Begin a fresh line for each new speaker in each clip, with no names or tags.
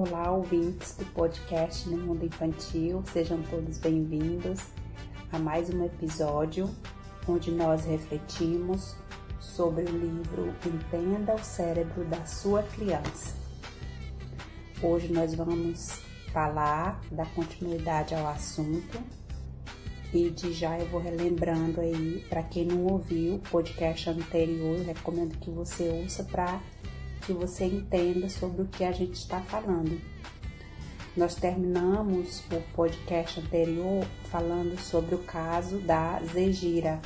Olá, ouvintes do podcast No Mundo Infantil, sejam todos bem-vindos a mais um episódio onde nós refletimos sobre o livro Entenda o Cérebro da Sua Criança. Hoje nós vamos falar da continuidade ao assunto e de já eu vou relembrando aí, para quem não ouviu o podcast anterior, recomendo que você ouça para que você entenda sobre o que a gente está falando. Nós terminamos o podcast anterior falando sobre o caso da Zegira.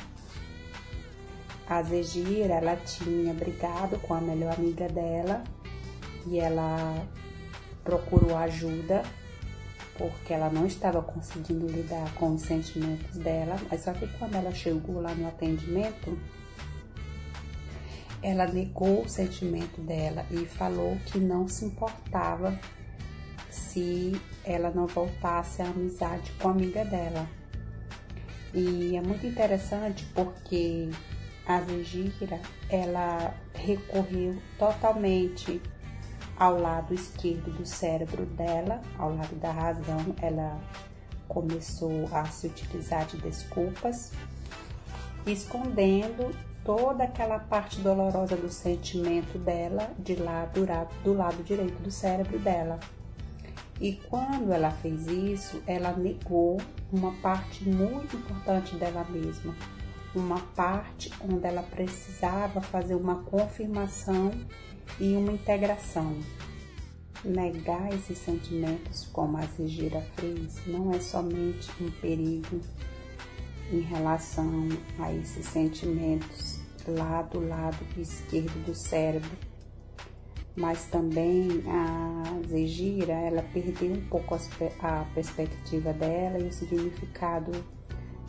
A Zegira, ela tinha brigado com a melhor amiga dela e ela procurou ajuda porque ela não estava conseguindo lidar com os sentimentos dela, mas só que quando ela chegou lá no atendimento, ela negou o sentimento dela e falou que não se importava se ela não voltasse à amizade com a amiga dela. E é muito interessante porque a Zegira, ela recorreu totalmente ao lado esquerdo do cérebro dela, ao lado da razão, ela começou a se utilizar de desculpas, escondendo toda aquela parte dolorosa do sentimento dela de lá do, do lado direito do cérebro dela. E quando ela fez isso, ela negou uma parte muito importante dela mesma, uma parte onde ela precisava fazer uma confirmação e uma integração. Negar esses sentimentos, como a Zigira fez, não é somente um perigo em relação a esses sentimentos lá do lado esquerdo do cérebro, mas também a Zegira, ela perdeu um pouco a perspectiva dela e o significado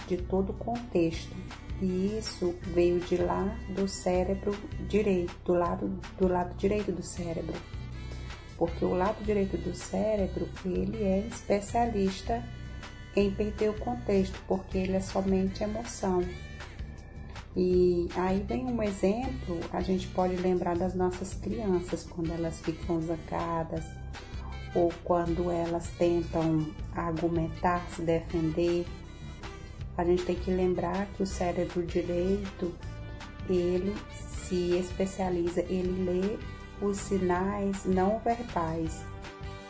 de todo o contexto e isso veio de lá do cérebro direito, do lado, do lado direito do cérebro. Porque o lado direito do cérebro, ele é especialista em perder o contexto, porque ele é somente emoção. E aí vem um exemplo, a gente pode lembrar das nossas crianças quando elas ficam zangadas ou quando elas tentam argumentar, se defender a gente tem que lembrar que o cérebro direito, ele se especializa, ele lê os sinais não verbais.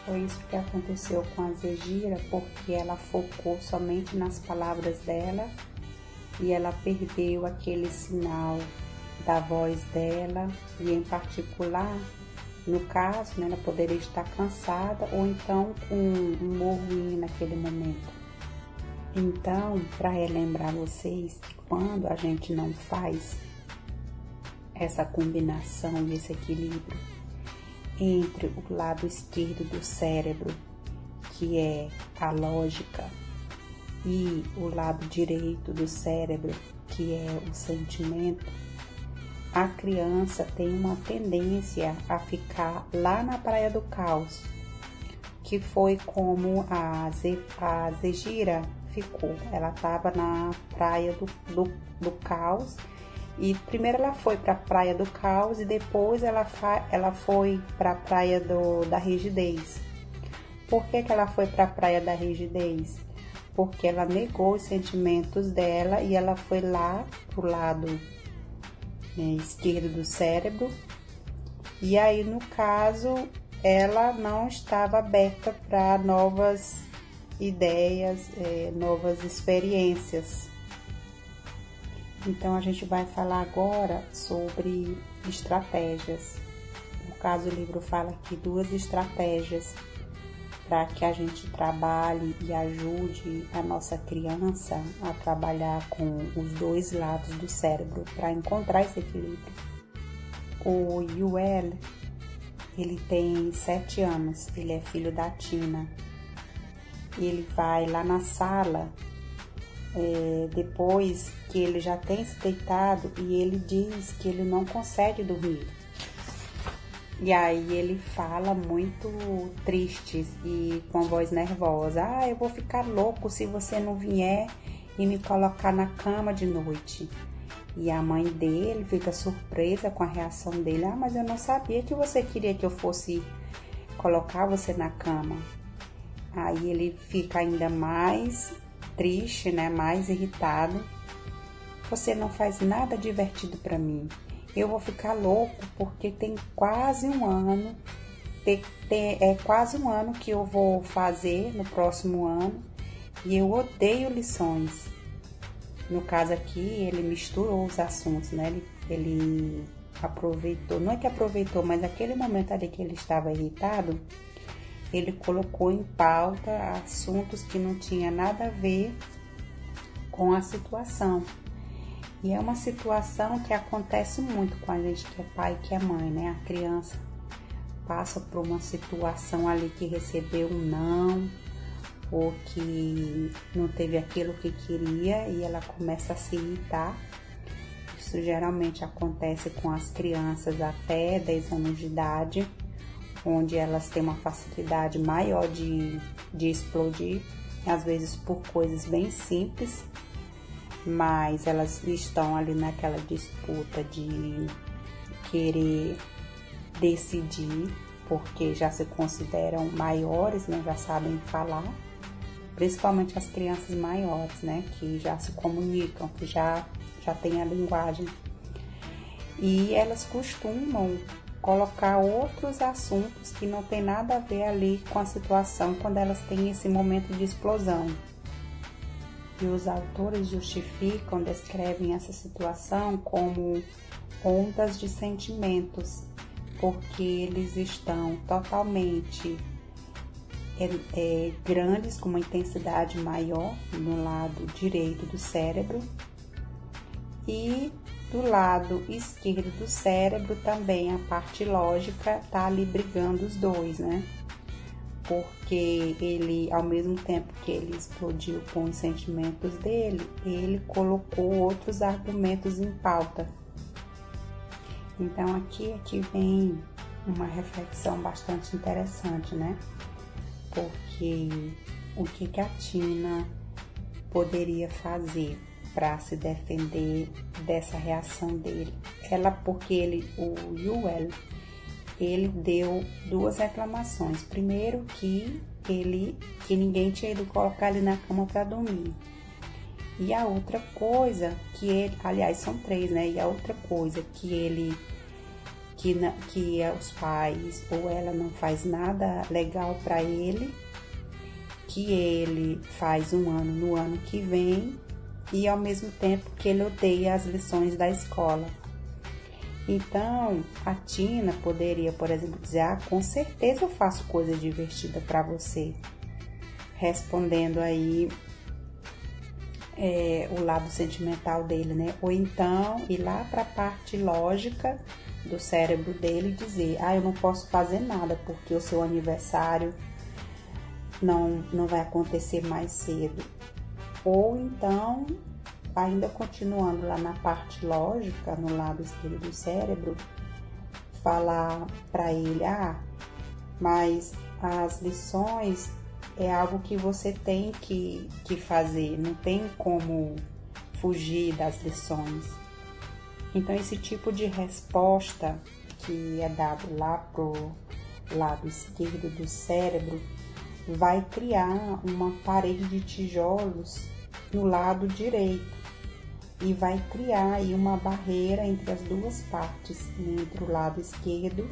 Foi isso que aconteceu com a Zegira, porque ela focou somente nas palavras dela e ela perdeu aquele sinal da voz dela e em particular no caso, né, ela poderia estar cansada ou então com um humor ruim naquele momento. Então, para relembrar vocês, quando a gente não faz essa combinação esse equilíbrio entre o lado esquerdo do cérebro, que é a lógica, e o lado direito do cérebro, que é o sentimento, a criança tem uma tendência a ficar lá na praia do caos, que foi como a, Ze, a Zegira ficou. Ela estava na praia do, do, do caos e primeiro ela foi para a praia do caos e depois ela, ela foi para a praia do, da rigidez. Por que, que ela foi para a praia da rigidez? Porque ela negou os sentimentos dela e ela foi lá pro lado né, esquerdo do cérebro. E aí, no caso, ela não estava aberta para novas ideias, é, novas experiências. Então a gente vai falar agora sobre estratégias. No caso, o livro fala aqui duas estratégias para que a gente trabalhe e ajude a nossa criança a trabalhar com os dois lados do cérebro para encontrar esse equilíbrio. O Yuel, ele tem sete anos, ele é filho da Tina ele vai lá na sala é, depois que ele já tem se deitado e ele diz que ele não consegue dormir. E aí ele fala muito triste e com voz nervosa: Ah, eu vou ficar louco se você não vier e me colocar na cama de noite. E a mãe dele fica surpresa com a reação dele: Ah, mas eu não sabia que você queria que eu fosse colocar você na cama. Aí ele fica ainda mais triste, né? Mais irritado. Você não faz nada divertido para mim. Eu vou ficar louco porque tem quase um ano, tem, tem, é quase um ano que eu vou fazer no próximo ano e eu odeio lições. No caso aqui, ele misturou os assuntos, né? Ele, ele aproveitou, não é que aproveitou, mas aquele momento ali que ele estava irritado, ele colocou em pauta assuntos que não tinha nada a ver com a situação. E é uma situação que acontece muito com a gente que é pai, que é mãe, né? A criança passa por uma situação ali que recebeu um não, ou que não teve aquilo que queria e ela começa a se irritar. Isso geralmente acontece com as crianças até 10 anos de idade, onde elas têm uma facilidade maior de, de explodir, às vezes por coisas bem simples, mas elas estão ali naquela disputa de querer decidir, porque já se consideram maiores, né, já sabem falar principalmente as crianças maiores, né, que já se comunicam, que já, já têm a linguagem. E elas costumam colocar outros assuntos que não tem nada a ver ali com a situação quando elas têm esse momento de explosão. E os autores justificam, descrevem essa situação como ondas de sentimentos, porque eles estão totalmente é, é, grandes, com uma intensidade maior no lado direito do cérebro e do lado esquerdo do cérebro também a parte lógica tá ali brigando os dois, né? Porque ele, ao mesmo tempo que ele explodiu com os sentimentos dele, ele colocou outros argumentos em pauta. Então aqui aqui vem uma reflexão bastante interessante, né? porque o que, que a Tina poderia fazer para se defender dessa reação dele? Ela, porque ele, o Yuel, ele deu duas reclamações. Primeiro que ele, que ninguém tinha ido colocar ele na cama para dormir. E a outra coisa que ele, aliás, são três, né? E a outra coisa que ele que, que os pais ou ela não faz nada legal para ele, que ele faz um ano no ano que vem e ao mesmo tempo que ele odeia as lições da escola. Então, a Tina poderia, por exemplo, dizer: Ah, com certeza eu faço coisa divertida para você. Respondendo aí é, o lado sentimental dele, né? Ou então ir lá para a parte lógica do cérebro dele e dizer: Ah, eu não posso fazer nada porque o seu aniversário não, não vai acontecer mais cedo. Ou então, ainda continuando lá na parte lógica, no lado esquerdo do cérebro, falar para ele: Ah, mas as lições é algo que você tem que, que fazer, não tem como fugir das lições. Então, esse tipo de resposta que é dado lá pro lado esquerdo do cérebro vai criar uma parede de tijolos no lado direito e vai criar aí uma barreira entre as duas partes, entre o lado esquerdo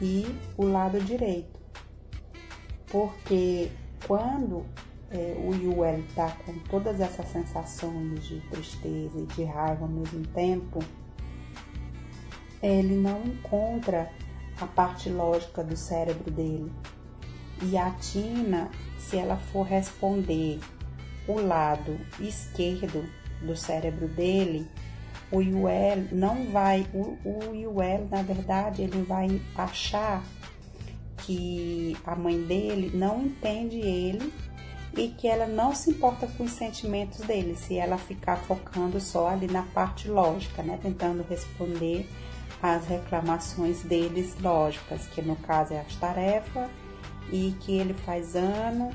e o lado direito. Porque quando é, o Yuel está com todas essas sensações de tristeza e de raiva ao mesmo tempo, ele não encontra a parte lógica do cérebro dele. E a Tina, se ela for responder o lado esquerdo do cérebro dele, o Yuel não vai, o, o na verdade, ele vai achar que a mãe dele não entende ele e que ela não se importa com os sentimentos dele, se ela ficar focando só ali na parte lógica, né, tentando responder as reclamações deles lógicas, que no caso é as tarefas e que ele faz ano,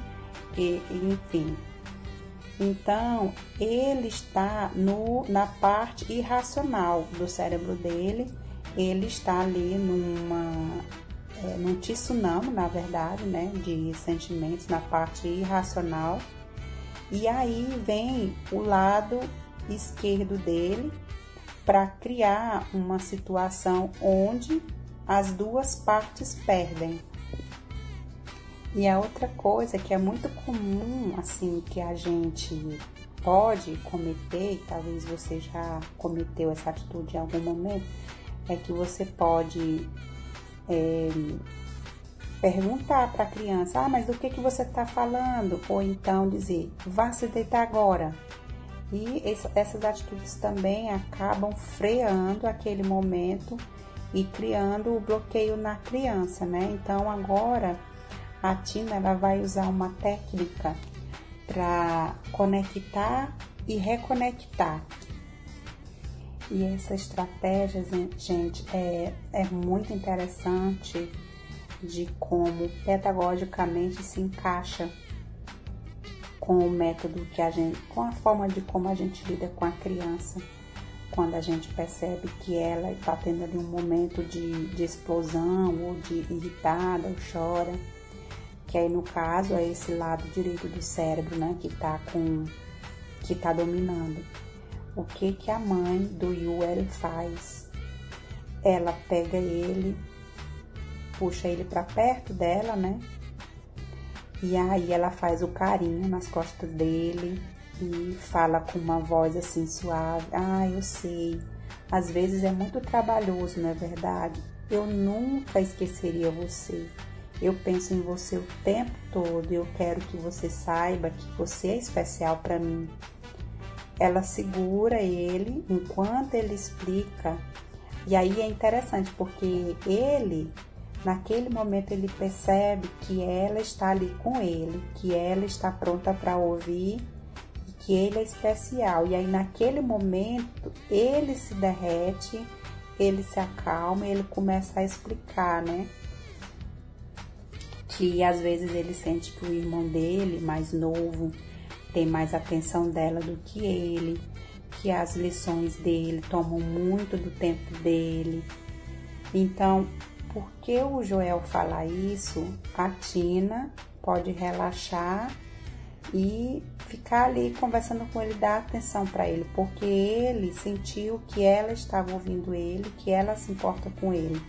e, enfim. Então, ele está no, na parte irracional do cérebro dele, ele está ali numa é, num tsunami, na verdade, né, de sentimentos na parte irracional. E aí vem o lado esquerdo dele para criar uma situação onde as duas partes perdem. E a outra coisa que é muito comum, assim, que a gente pode cometer, e talvez você já cometeu essa atitude em algum momento, é que você pode é, perguntar para a criança: Ah, mas do que, que você está falando? Ou então dizer: Vá se deitar agora. E essas atitudes também acabam freando aquele momento e criando o bloqueio na criança, né? Então agora a Tina ela vai usar uma técnica para conectar e reconectar. E essa estratégia, gente, é, é muito interessante de como pedagogicamente se encaixa com o método que a gente, com a forma de como a gente lida com a criança, quando a gente percebe que ela está tendo ali um momento de, de explosão ou de irritada ou chora que aí no caso é esse lado direito do cérebro, né, que tá com que tá dominando. O que que a mãe do Yuel faz? Ela pega ele, puxa ele para perto dela, né? E aí ela faz o carinho nas costas dele e fala com uma voz assim suave: "Ah, eu sei. Às vezes é muito trabalhoso, não é verdade? Eu nunca esqueceria você." Eu penso em você o tempo todo e eu quero que você saiba que você é especial para mim. Ela segura ele enquanto ele explica. E aí é interessante porque ele, naquele momento, ele percebe que ela está ali com ele, que ela está pronta para ouvir e que ele é especial. E aí, naquele momento, ele se derrete, ele se acalma ele começa a explicar, né? Que às vezes ele sente que o irmão dele, mais novo, tem mais atenção dela do que ele, que as lições dele tomam muito do tempo dele. Então, por que o Joel fala isso? A Tina pode relaxar e ficar ali conversando com ele, dar atenção para ele, porque ele sentiu que ela estava ouvindo ele, que ela se importa com ele.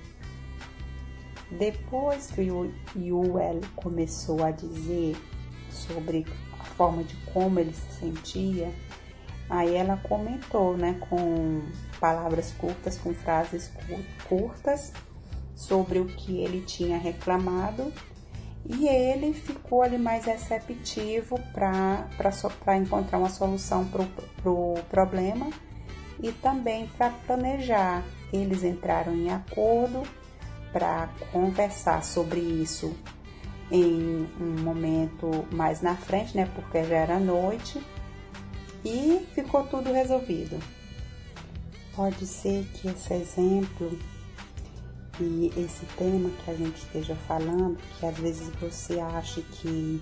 Depois que o Yuel começou a dizer sobre a forma de como ele se sentia, aí ela comentou, né, com palavras curtas, com frases curtas sobre o que ele tinha reclamado e ele ficou ali mais receptivo para encontrar uma solução para o pro problema e também para planejar. Eles entraram em acordo para conversar sobre isso em um momento mais na frente, né? Porque já era noite e ficou tudo resolvido. Pode ser que esse exemplo e esse tema que a gente esteja falando, que às vezes você acha que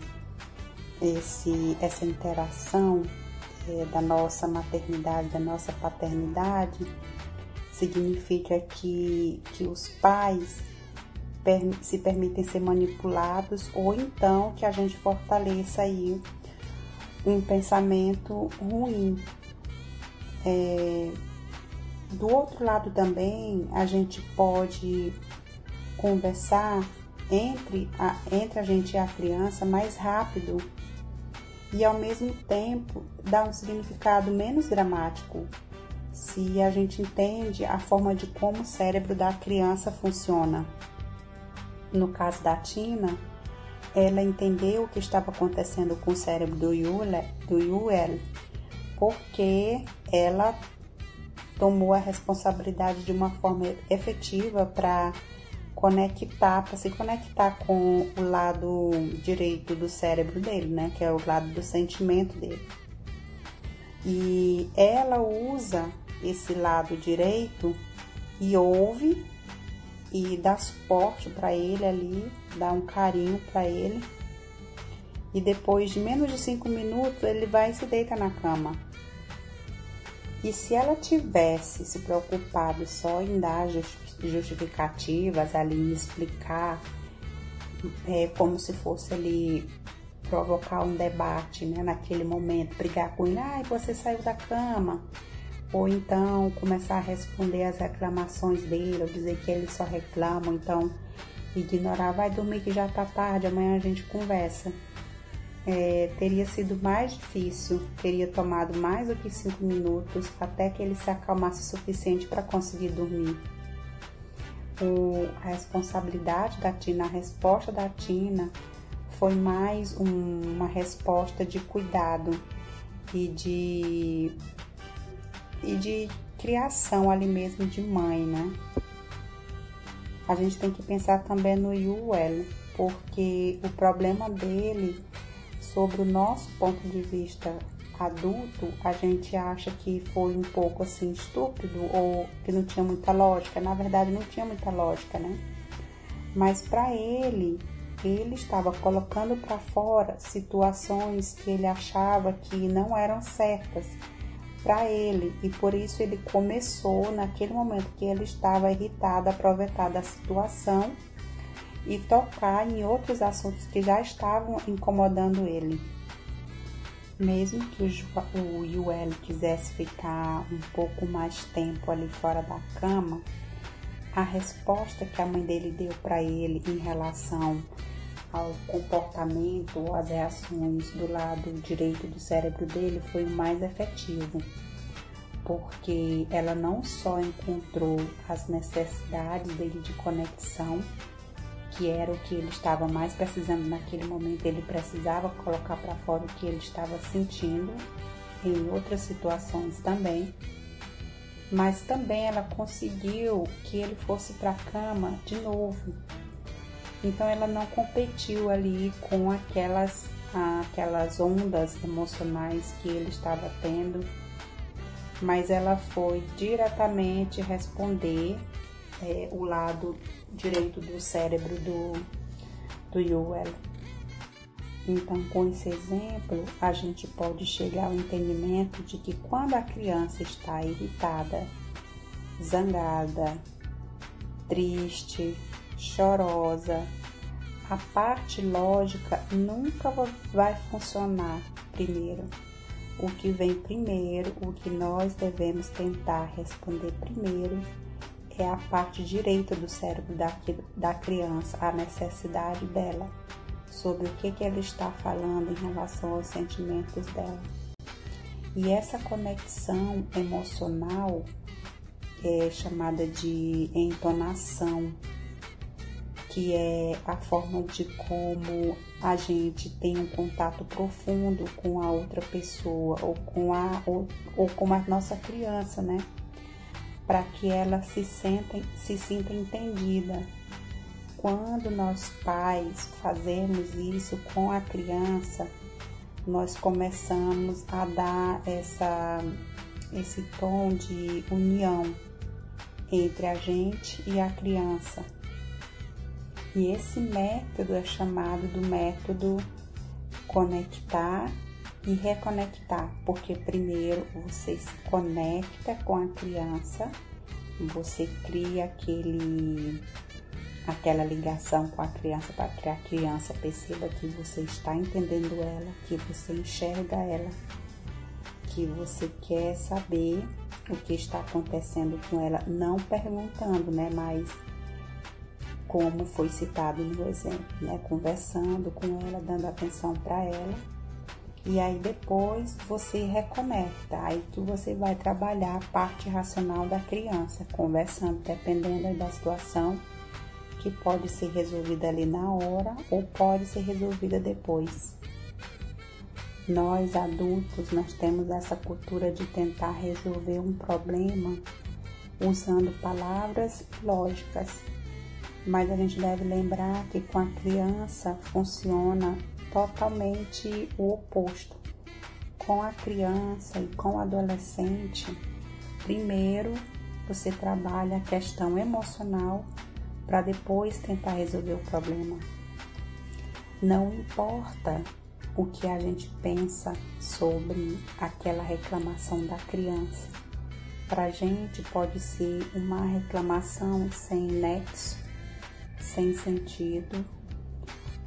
esse, essa interação é, da nossa maternidade, da nossa paternidade, significa que, que os pais se permitem ser manipulados ou então que a gente fortaleça aí um pensamento ruim. É, do outro lado também a gente pode conversar entre a, entre a gente e a criança mais rápido e ao mesmo tempo dar um significado menos dramático se a gente entende a forma de como o cérebro da criança funciona. No caso da Tina, ela entendeu o que estava acontecendo com o cérebro do Yuel, do Yuel porque ela tomou a responsabilidade de uma forma efetiva para conectar, para se conectar com o lado direito do cérebro dele, né, que é o lado do sentimento dele. E ela usa esse lado direito e ouve e dá suporte para ele ali, dá um carinho para ele. E depois de menos de cinco minutos ele vai e se deita na cama. E se ela tivesse se preocupado só em dar justificativas ali, em explicar, é, como se fosse ali provocar um debate, né, naquele momento, brigar com ele, ai, você saiu da cama, ou então começar a responder as reclamações dele, ou dizer que ele só reclama, então ignorar, vai dormir que já tá tarde, amanhã a gente conversa. É, teria sido mais difícil, teria tomado mais do que cinco minutos até que ele se acalmasse o suficiente para conseguir dormir. O, a responsabilidade da Tina, a resposta da Tina foi mais um, uma resposta de cuidado e de, e de criação ali mesmo de mãe, né? A gente tem que pensar também no Yuel, porque o problema dele, sobre o nosso ponto de vista adulto, a gente acha que foi um pouco assim estúpido ou que não tinha muita lógica. Na verdade, não tinha muita lógica, né? Mas para ele, ele estava colocando para fora situações que ele achava que não eram certas para ele e por isso ele começou naquele momento que ele estava irritado aproveitar da situação e tocar em outros assuntos que já estavam incomodando ele. Mesmo que o Yuel quisesse ficar um pouco mais tempo ali fora da cama, a resposta que a mãe dele deu para ele em relação ao comportamento ou às reações do lado direito do cérebro dele foi o mais efetivo, porque ela não só encontrou as necessidades dele de conexão, que era o que ele estava mais precisando naquele momento, ele precisava colocar para fora o que ele estava sentindo em outras situações também, mas também ela conseguiu que ele fosse para a cama de novo então ela não competiu ali com aquelas, aquelas ondas emocionais que ele estava tendo, mas ela foi diretamente responder é, o lado direito do cérebro do, do Yuel. Então, com esse exemplo, a gente pode chegar ao entendimento de que quando a criança está irritada, zangada, triste, chorosa, a parte lógica nunca vai funcionar primeiro. O que vem primeiro, o que nós devemos tentar responder primeiro, é a parte direita do cérebro da, da criança, a necessidade dela, sobre o que, que ela está falando em relação aos sentimentos dela. E essa conexão emocional é chamada de entonação que é a forma de como a gente tem um contato profundo com a outra pessoa ou com a ou, ou com a nossa criança, né? Para que ela se sinta, se sinta entendida. Quando nós pais fazemos isso com a criança, nós começamos a dar essa, esse tom de união entre a gente e a criança e esse método é chamado do método conectar e reconectar, porque primeiro você se conecta com a criança, você cria aquele aquela ligação com a criança para que a criança perceba que você está entendendo ela, que você enxerga ela, que você quer saber o que está acontecendo com ela, não perguntando, né, mas como foi citado no exemplo, né? Conversando com ela, dando atenção para ela. E aí depois você reconecta, aí que você vai trabalhar a parte racional da criança, conversando, dependendo da situação, que pode ser resolvida ali na hora ou pode ser resolvida depois. Nós adultos, nós temos essa cultura de tentar resolver um problema usando palavras lógicas, mas a gente deve lembrar que com a criança funciona totalmente o oposto. Com a criança e com o adolescente, primeiro você trabalha a questão emocional para depois tentar resolver o problema. Não importa o que a gente pensa sobre aquela reclamação da criança. para gente pode ser uma reclamação sem nexo, sem sentido,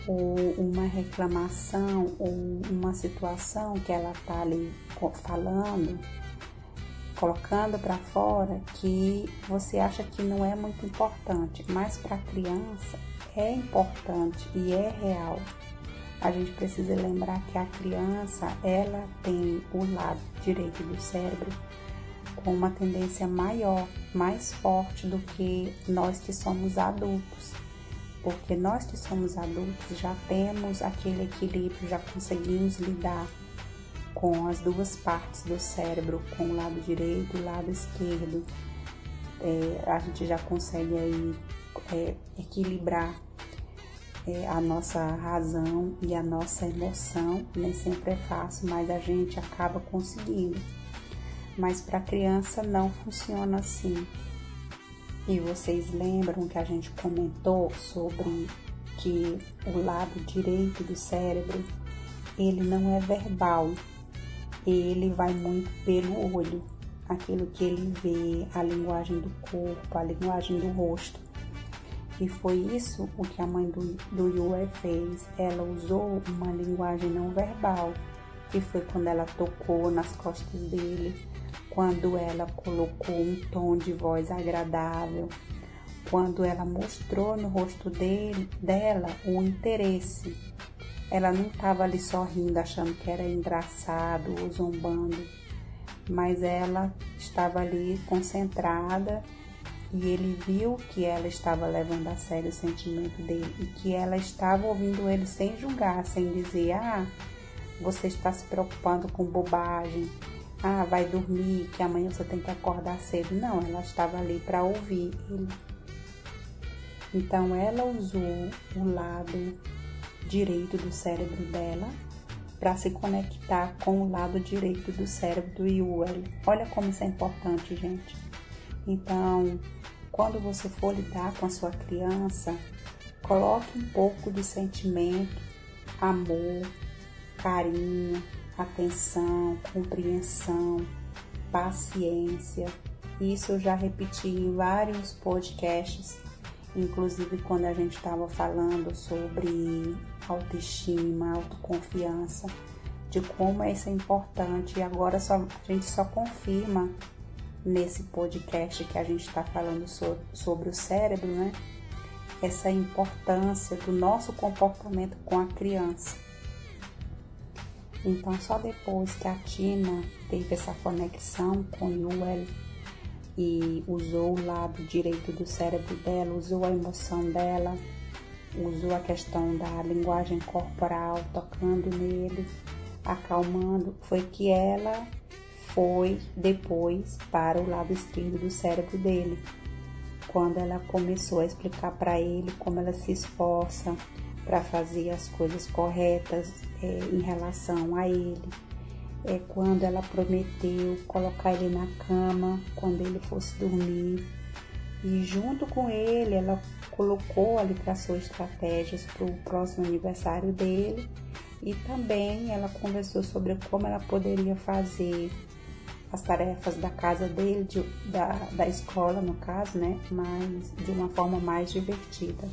ou uma reclamação ou uma situação que ela tá ali falando, colocando para fora que você acha que não é muito importante, mas para a criança é importante e é real. A gente precisa lembrar que a criança, ela tem o lado direito do cérebro com uma tendência maior, mais forte do que nós que somos adultos porque nós que somos adultos já temos aquele equilíbrio, já conseguimos lidar com as duas partes do cérebro, com o lado direito e o lado esquerdo. É, a gente já consegue aí é, equilibrar é, a nossa razão e a nossa emoção. Nem sempre é fácil, mas a gente acaba conseguindo. Mas para criança não funciona assim. E vocês lembram que a gente comentou sobre que o lado direito do cérebro, ele não é verbal, ele vai muito pelo olho, aquilo que ele vê, a linguagem do corpo, a linguagem do rosto. E foi isso o que a mãe do, do Yue fez. Ela usou uma linguagem não verbal, que foi quando ela tocou nas costas dele, quando ela colocou um tom de voz agradável, quando ela mostrou no rosto dele, dela o interesse. Ela não estava ali sorrindo, achando que era engraçado ou zombando, mas ela estava ali concentrada e ele viu que ela estava levando a sério o sentimento dele e que ela estava ouvindo ele sem julgar, sem dizer: Ah, você está se preocupando com bobagem ah, vai dormir, que amanhã você tem que acordar cedo. Não, ela estava ali para ouvir ele. Então ela usou o lado direito do cérebro dela para se conectar com o lado direito do cérebro do Yuel. Olha como isso é importante, gente. Então, quando você for lidar com a sua criança, coloque um pouco de sentimento, amor, carinho, atenção, compreensão, paciência. Isso eu já repeti em vários podcasts, inclusive quando a gente estava falando sobre autoestima, autoconfiança, de como isso é importante. E agora só, a gente só confirma nesse podcast que a gente está falando so, sobre o cérebro, né? Essa importância do nosso comportamento com a criança. Então, só depois que a Tina teve essa conexão com Yuel e usou o lado direito do cérebro dela, usou a emoção dela, usou a questão da linguagem corporal, tocando nele, acalmando, foi que ela foi depois para o lado esquerdo do cérebro dele. Quando ela começou a explicar para ele como ela se esforça, para fazer as coisas corretas é, em relação a ele. É quando ela prometeu colocar ele na cama quando ele fosse dormir. E junto com ele, ela colocou ali traçou estratégias para o próximo aniversário dele e também ela conversou sobre como ela poderia fazer as tarefas da casa dele, de, da, da escola no caso, né? Mas de uma forma mais divertida.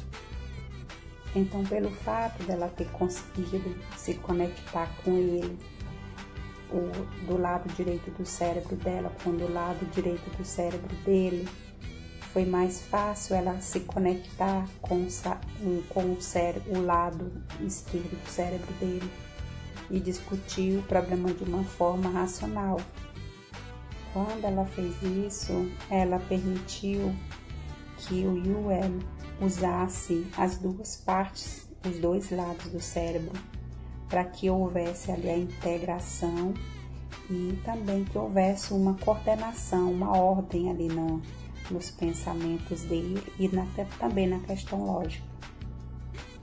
Então, pelo fato dela ter conseguido se conectar com ele, o, do lado direito do cérebro dela com o lado direito do cérebro dele, foi mais fácil ela se conectar com, com o, cérebro, o lado esquerdo do cérebro dele e discutir o problema de uma forma racional. Quando ela fez isso, ela permitiu que o Yuel usasse as duas partes, os dois lados do cérebro, para que houvesse ali a integração e também que houvesse uma coordenação, uma ordem ali no, nos pensamentos dele e na, também na questão lógica.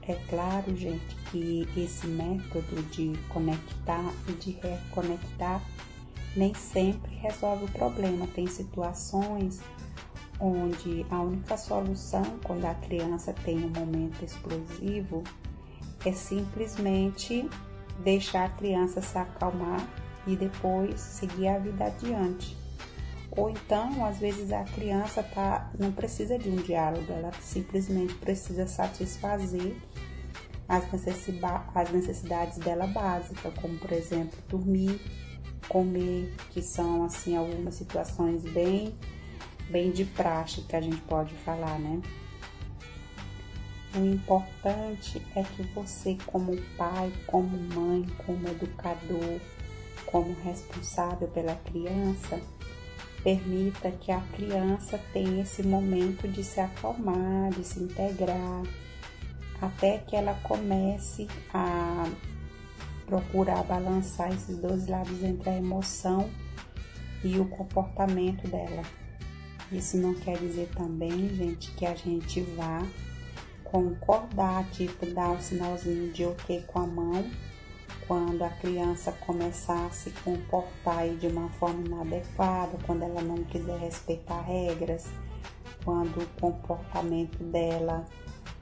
É claro, gente, que esse método de conectar e de reconectar nem sempre resolve o problema. Tem situações onde a única solução quando a criança tem um momento explosivo é simplesmente deixar a criança se acalmar e depois seguir a vida adiante. Ou então, às vezes a criança tá, não precisa de um diálogo, ela simplesmente precisa satisfazer as, as necessidades dela básicas, como por exemplo dormir, comer, que são assim algumas situações bem, bem de praxe que a gente pode falar, né? O importante é que você, como pai, como mãe, como educador, como responsável pela criança, permita que a criança tenha esse momento de se acalmar, de se integrar, até que ela comece a procurar balançar esses dois lados entre a emoção e o comportamento dela. Isso não quer dizer também, gente, que a gente vá concordar, tipo, dar um sinalzinho de ok com a mão quando a criança começar a se comportar de uma forma inadequada, quando ela não quiser respeitar regras, quando o comportamento dela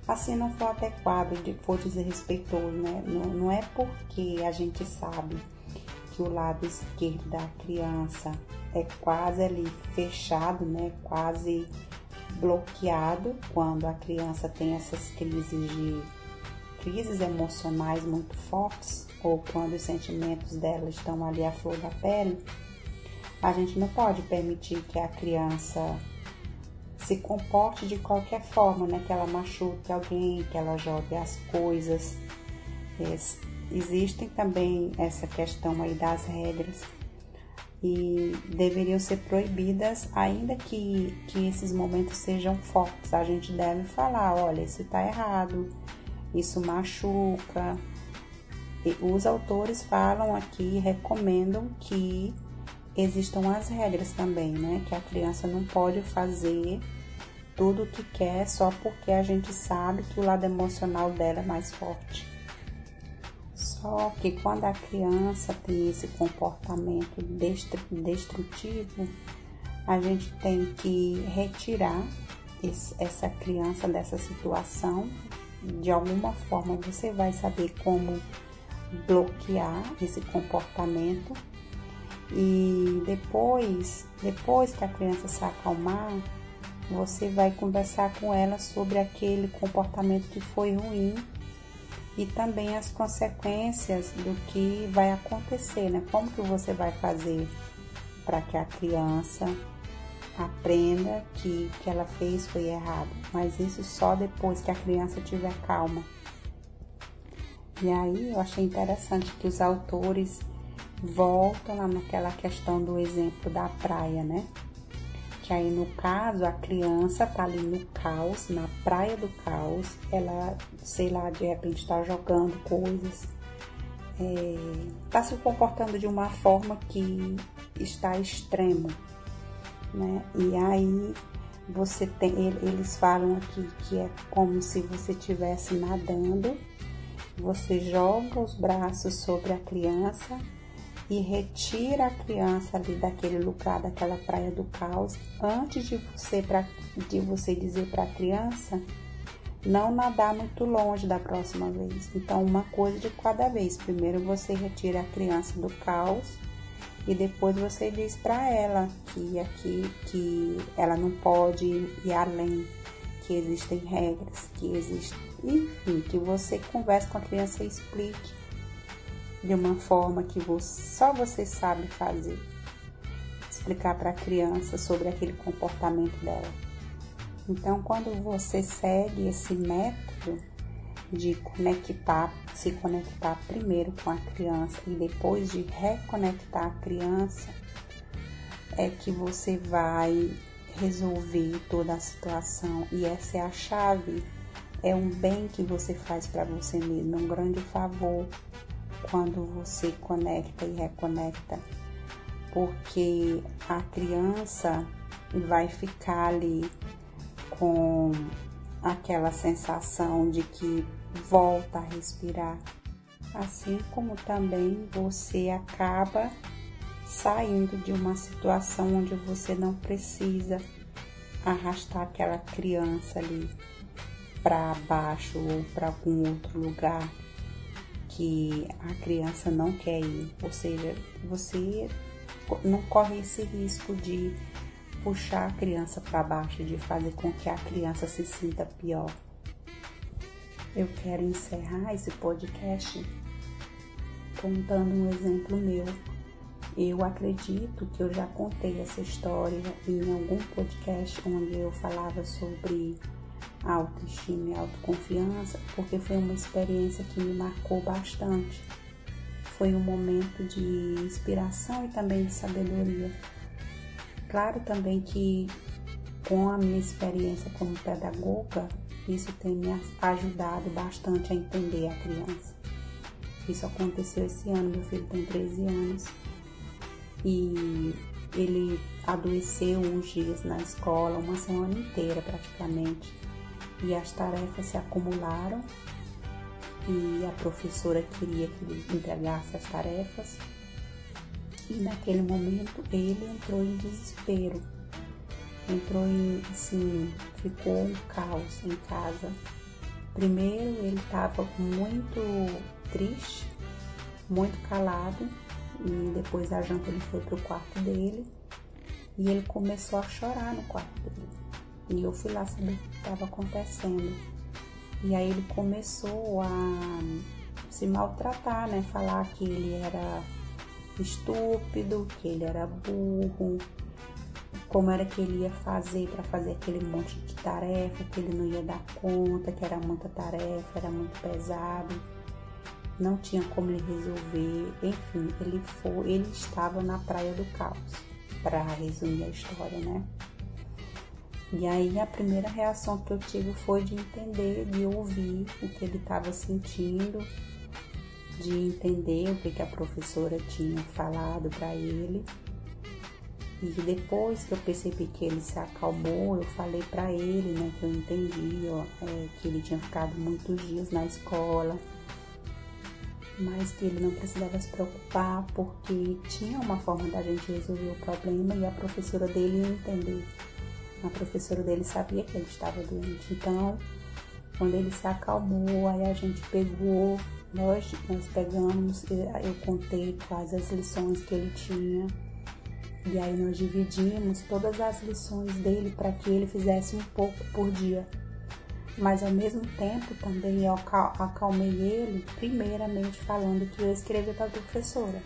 assim não for adequado, for desrespeitoso, né? Não, não é porque a gente sabe que o lado esquerdo da criança é quase ali fechado, né? Quase bloqueado quando a criança tem essas crises de crises emocionais muito fortes ou quando os sentimentos dela estão ali à flor da pele, a gente não pode permitir que a criança se comporte de qualquer forma, né? Que ela machuque alguém, que ela jogue as coisas. existem também essa questão aí das regras e deveriam ser proibidas, ainda que, que esses momentos sejam fortes. A gente deve falar, olha, isso está errado, isso machuca. E os autores falam aqui, recomendam que existam as regras também, né? Que a criança não pode fazer tudo o que quer só porque a gente sabe que o lado emocional dela é mais forte. Só que quando a criança tem esse comportamento destrutivo, a gente tem que retirar essa criança dessa situação. De alguma forma você vai saber como bloquear esse comportamento e depois, depois que a criança se acalmar, você vai conversar com ela sobre aquele comportamento que foi ruim e também as consequências do que vai acontecer, né? Como que você vai fazer para que a criança aprenda que o que ela fez foi errado, mas isso só depois que a criança tiver calma. E aí eu achei interessante que os autores voltam lá naquela questão do exemplo da praia, né? Que aí no caso a criança tá ali no caos, na praia do caos, ela, sei lá, de repente tá jogando coisas, é, tá se comportando de uma forma que está extremo, né? E aí você tem, eles falam aqui que é como se você estivesse nadando, você joga os braços sobre a criança e retira a criança ali daquele lugar, daquela praia do caos, antes de você, pra, de você dizer para a criança não nadar muito longe da próxima vez. Então, uma coisa de cada vez. Primeiro você retira a criança do caos e depois você diz para ela que aqui que ela não pode ir além, que existem regras, que existe, enfim, que você converse com a criança e explique de uma forma que só você sabe fazer. Explicar para a criança sobre aquele comportamento dela. Então, quando você segue esse método de conectar, se conectar primeiro com a criança e depois de reconectar a criança, é que você vai resolver toda a situação e essa é a chave. É um bem que você faz para você mesmo, um grande favor quando você conecta e reconecta, porque a criança vai ficar ali com aquela sensação de que volta a respirar, assim como também você acaba saindo de uma situação onde você não precisa arrastar aquela criança ali para baixo ou para algum outro lugar que a criança não quer ir, ou seja, você não corre esse risco de puxar a criança para baixo, de fazer com que a criança se sinta pior. Eu quero encerrar esse podcast contando um exemplo meu. Eu acredito que eu já contei essa história em algum podcast onde eu falava sobre autoestima e autoconfiança, porque foi uma experiência que me marcou bastante. Foi um momento de inspiração e também de sabedoria. Claro também que com a minha experiência como pedagoga, isso tem me ajudado bastante a entender a criança. Isso aconteceu esse ano, meu filho tem 13 anos e ele adoeceu uns dias na escola, uma semana inteira praticamente e as tarefas se acumularam e a professora queria que ele entregasse as tarefas. E naquele momento ele entrou em desespero. Entrou em, assim, ficou um caos em casa. Primeiro ele estava muito triste, muito calado, e depois da janta ele foi pro quarto dele e ele começou a chorar no quarto dele. E eu fui lá saber o que estava acontecendo. E aí ele começou a se maltratar, né? Falar que ele era estúpido, que ele era burro, como era que ele ia fazer para fazer aquele monte de tarefa, que ele não ia dar conta, que era muita tarefa, era muito pesado, não tinha como ele resolver, enfim, ele foi, ele estava na praia do caos, para resumir a história, né? E aí a primeira reação que eu tive foi de entender, de ouvir o que ele estava sentindo, de entender o que, que a professora tinha falado para ele. E depois que eu percebi que ele se acalmou, eu falei para ele, né, que eu entendi, ó, é, que ele tinha ficado muitos dias na escola, mas que ele não precisava se preocupar porque tinha uma forma da gente resolver o problema e a professora dele ia entender a professora dele sabia que ele estava doente. Então, quando ele se acalmou, aí a gente pegou, nós, nós pegamos, eu contei quais as lições que ele tinha. E aí nós dividimos todas as lições dele para que ele fizesse um pouco por dia. Mas ao mesmo tempo também eu acalmei ele, primeiramente falando que eu escrevi para a professora.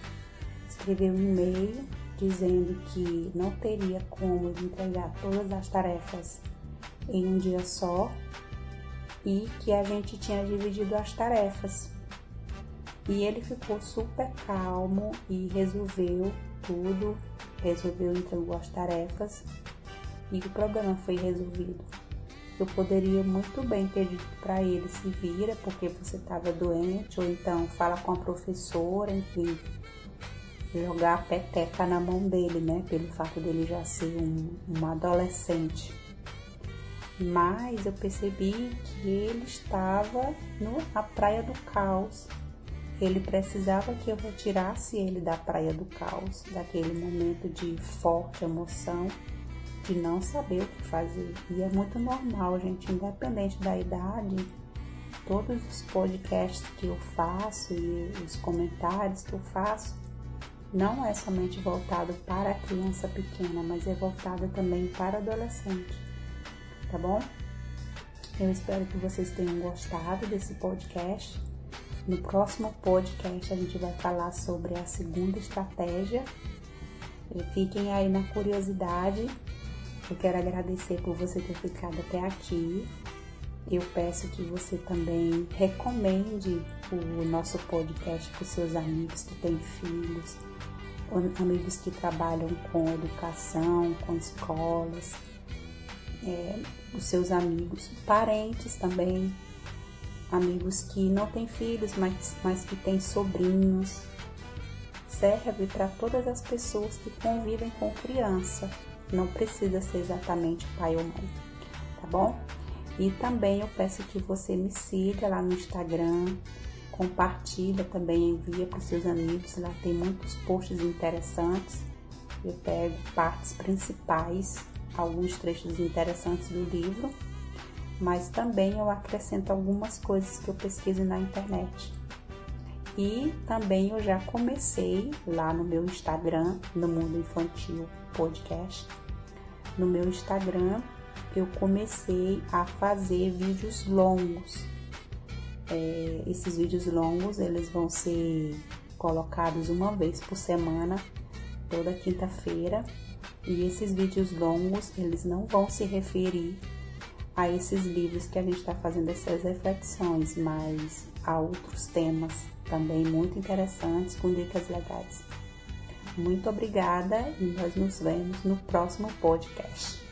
Escrevi um e-mail dizendo que não teria como entregar todas as tarefas em um dia só e que a gente tinha dividido as tarefas. E ele ficou super calmo e resolveu tudo, resolveu entregou as tarefas e o problema foi resolvido. Eu poderia muito bem ter dito para ele se vira porque você estava doente ou então fala com a professora, enfim, jogar a peteca na mão dele, né? Pelo fato dele já ser um, um adolescente. Mas eu percebi que ele estava no, na praia do caos. Ele precisava que eu retirasse ele da praia do caos, daquele momento de forte emoção, de não saber o que fazer. E é muito normal, gente, independente da idade, todos os podcasts que eu faço e os comentários que eu faço, não é somente voltado para a criança pequena, mas é voltado também para adolescente, tá bom? Eu espero que vocês tenham gostado desse podcast. No próximo podcast a gente vai falar sobre a segunda estratégia. Fiquem aí na curiosidade. Eu quero agradecer por você ter ficado até aqui. Eu peço que você também recomende o nosso podcast para os seus amigos que têm filhos, amigos que trabalham com educação, com escolas, é, os seus amigos, parentes também, amigos que não têm filhos, mas, mas que têm sobrinhos. Serve para todas as pessoas que convivem com criança. Não precisa ser exatamente pai ou mãe, tá bom? E também eu peço que você me siga lá no Instagram, compartilha também, envia para os seus amigos, lá tem muitos posts interessantes. Eu pego partes principais, alguns trechos interessantes do livro, mas também eu acrescento algumas coisas que eu pesquiso na internet. E também eu já comecei lá no meu Instagram, no Mundo Infantil Podcast, no meu Instagram eu comecei a fazer vídeos longos. É, esses vídeos longos eles vão ser colocados uma vez por semana, toda quinta-feira. E esses vídeos longos eles não vão se referir a esses livros que a gente está fazendo essas reflexões, mas a outros temas também muito interessantes com dicas legais. Muito obrigada e nós nos vemos no próximo podcast.